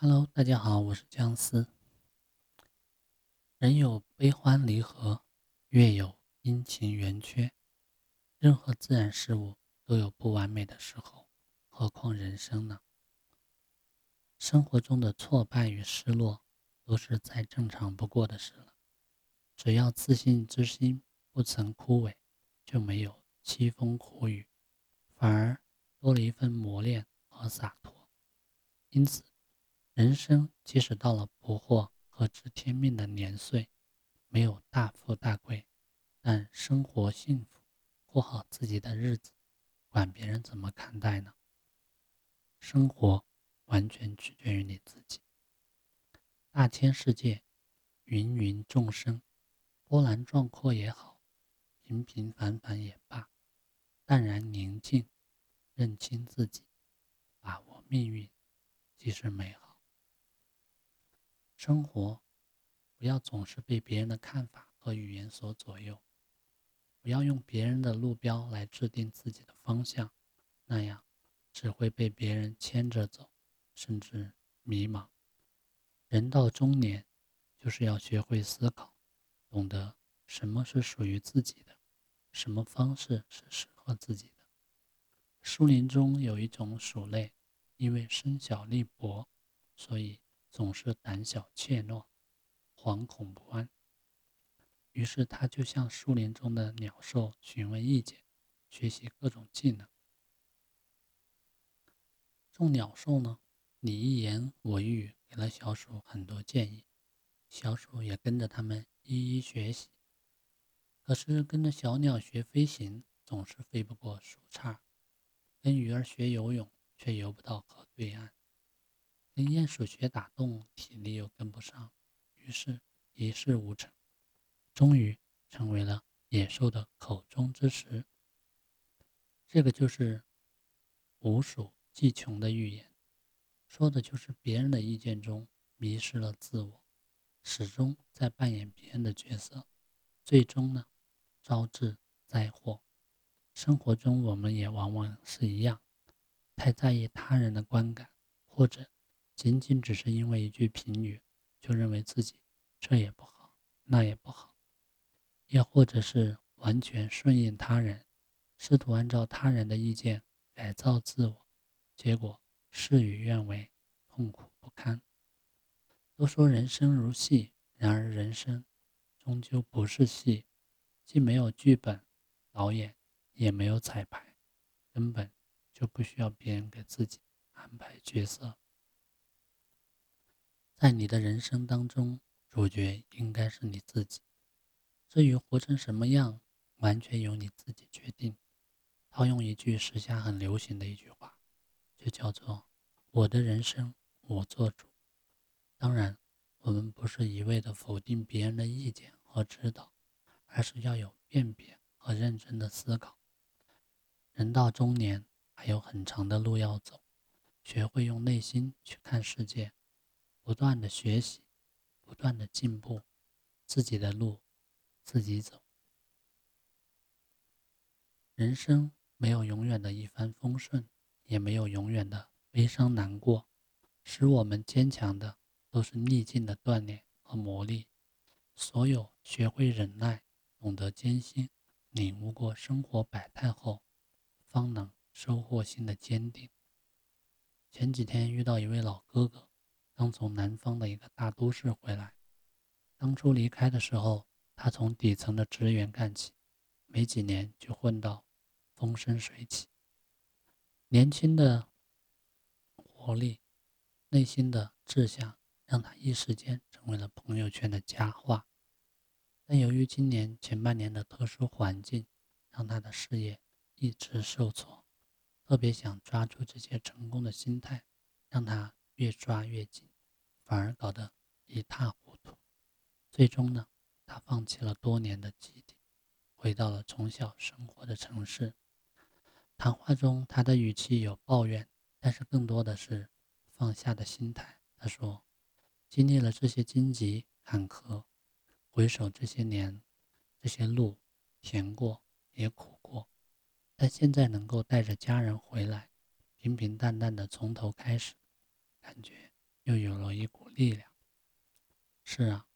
Hello，大家好，我是姜思。人有悲欢离合，月有阴晴圆缺，任何自然事物都有不完美的时候，何况人生呢？生活中的挫败与失落都是再正常不过的事了。只要自信之心不曾枯萎，就没有凄风苦雨，反而多了一份磨练和洒脱。因此。人生即使到了不惑和知天命的年岁，没有大富大贵，但生活幸福，过好自己的日子，管别人怎么看待呢？生活完全取决于你自己。大千世界，芸芸众生，波澜壮阔也好，平平凡凡也罢，淡然宁静，认清自己，把握命运，即是美好。生活，不要总是被别人的看法和语言所左右，不要用别人的路标来制定自己的方向，那样只会被别人牵着走，甚至迷茫。人到中年，就是要学会思考，懂得什么是属于自己的，什么方式是适合自己的。树林中有一种鼠类，因为身小力薄，所以。总是胆小怯懦，惶恐不安。于是他就向树林中的鸟兽询问意见，学习各种技能。众鸟兽呢，你一言我一语，给了小鼠很多建议，小鼠也跟着他们一一学习。可是跟着小鸟学飞行，总是飞不过树杈；跟鱼儿学游泳，却游不到河对岸。跟鼹鼠学打洞，体力又跟不上，于是一事无成，终于成为了野兽的口中之食。这个就是“无鼠既穷”的寓言，说的就是别人的意见中迷失了自我，始终在扮演别人的角色，最终呢，招致灾祸。生活中我们也往往是一样，太在意他人的观感，或者。仅仅只是因为一句评语，就认为自己这也不好，那也不好，也或者是完全顺应他人，试图按照他人的意见改造自我，结果事与愿违，痛苦不堪。都说人生如戏，然而人生终究不是戏，既没有剧本、导演，也没有彩排，根本就不需要别人给自己安排角色。在你的人生当中，主角应该是你自己。至于活成什么样，完全由你自己决定。套用一句时下很流行的一句话，就叫做“我的人生我做主”。当然，我们不是一味的否定别人的意见和指导，而是要有辨别和认真的思考。人到中年，还有很长的路要走，学会用内心去看世界。不断的学习，不断的进步，自己的路自己走。人生没有永远的一帆风顺，也没有永远的悲伤难过。使我们坚强的，都是逆境的锻炼和磨砺。所有学会忍耐、懂得艰辛、领悟过生活百态后，方能收获新的坚定。前几天遇到一位老哥哥。刚从南方的一个大都市回来，当初离开的时候，他从底层的职员干起，没几年就混到风生水起。年轻的活力、内心的志向，让他一时间成为了朋友圈的佳话。但由于今年前半年的特殊环境，让他的事业一直受挫，特别想抓住这些成功的心态，让他越抓越紧。反而搞得一塌糊涂，最终呢，他放弃了多年的基地，回到了从小生活的城市。谈话中，他的语气有抱怨，但是更多的是放下的心态。他说：“经历了这些荆棘坎坷，回首这些年，这些路甜过也苦过，但现在能够带着家人回来，平平淡淡的从头开始，感觉。”又有了一股力量。是啊，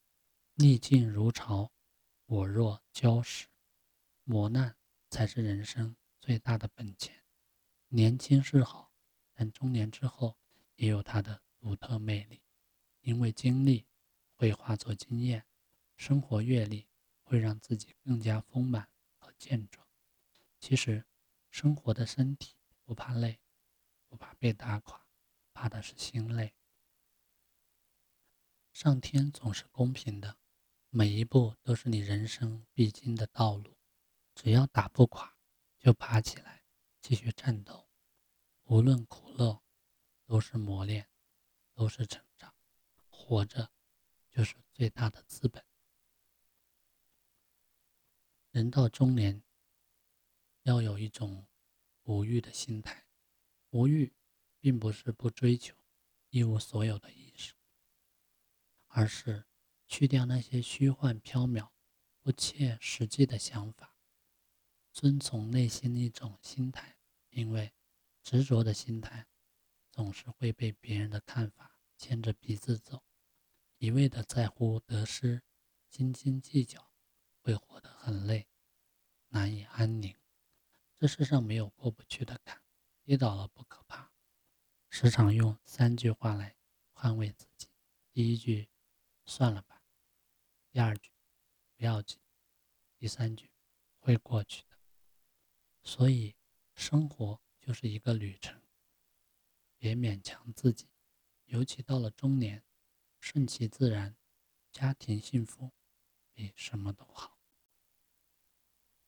逆境如潮，我若礁石，磨难才是人生最大的本钱。年轻是好，但中年之后也有它的独特魅力，因为经历会化作经验，生活阅历会让自己更加丰满和健壮。其实，生活的身体不怕累，不怕被打垮，怕的是心累。上天总是公平的，每一步都是你人生必经的道路，只要打不垮，就爬起来，继续战斗。无论苦乐，都是磨练，都是成长。活着，就是最大的资本。人到中年，要有一种无欲的心态。无欲，并不是不追求，一无所有的意识。而是去掉那些虚幻缥缈、不切实际的想法，遵从内心的一种心态。因为执着的心态总是会被别人的看法牵着鼻子走，一味的在乎得失、斤斤计较，会活得很累，难以安宁。这世上没有过不去的坎，跌倒了不可。时常用三句话来宽慰自己：第一句。算了吧。第二句，不要紧。第三句，会过去的。所以，生活就是一个旅程，别勉强自己。尤其到了中年，顺其自然，家庭幸福比什么都好。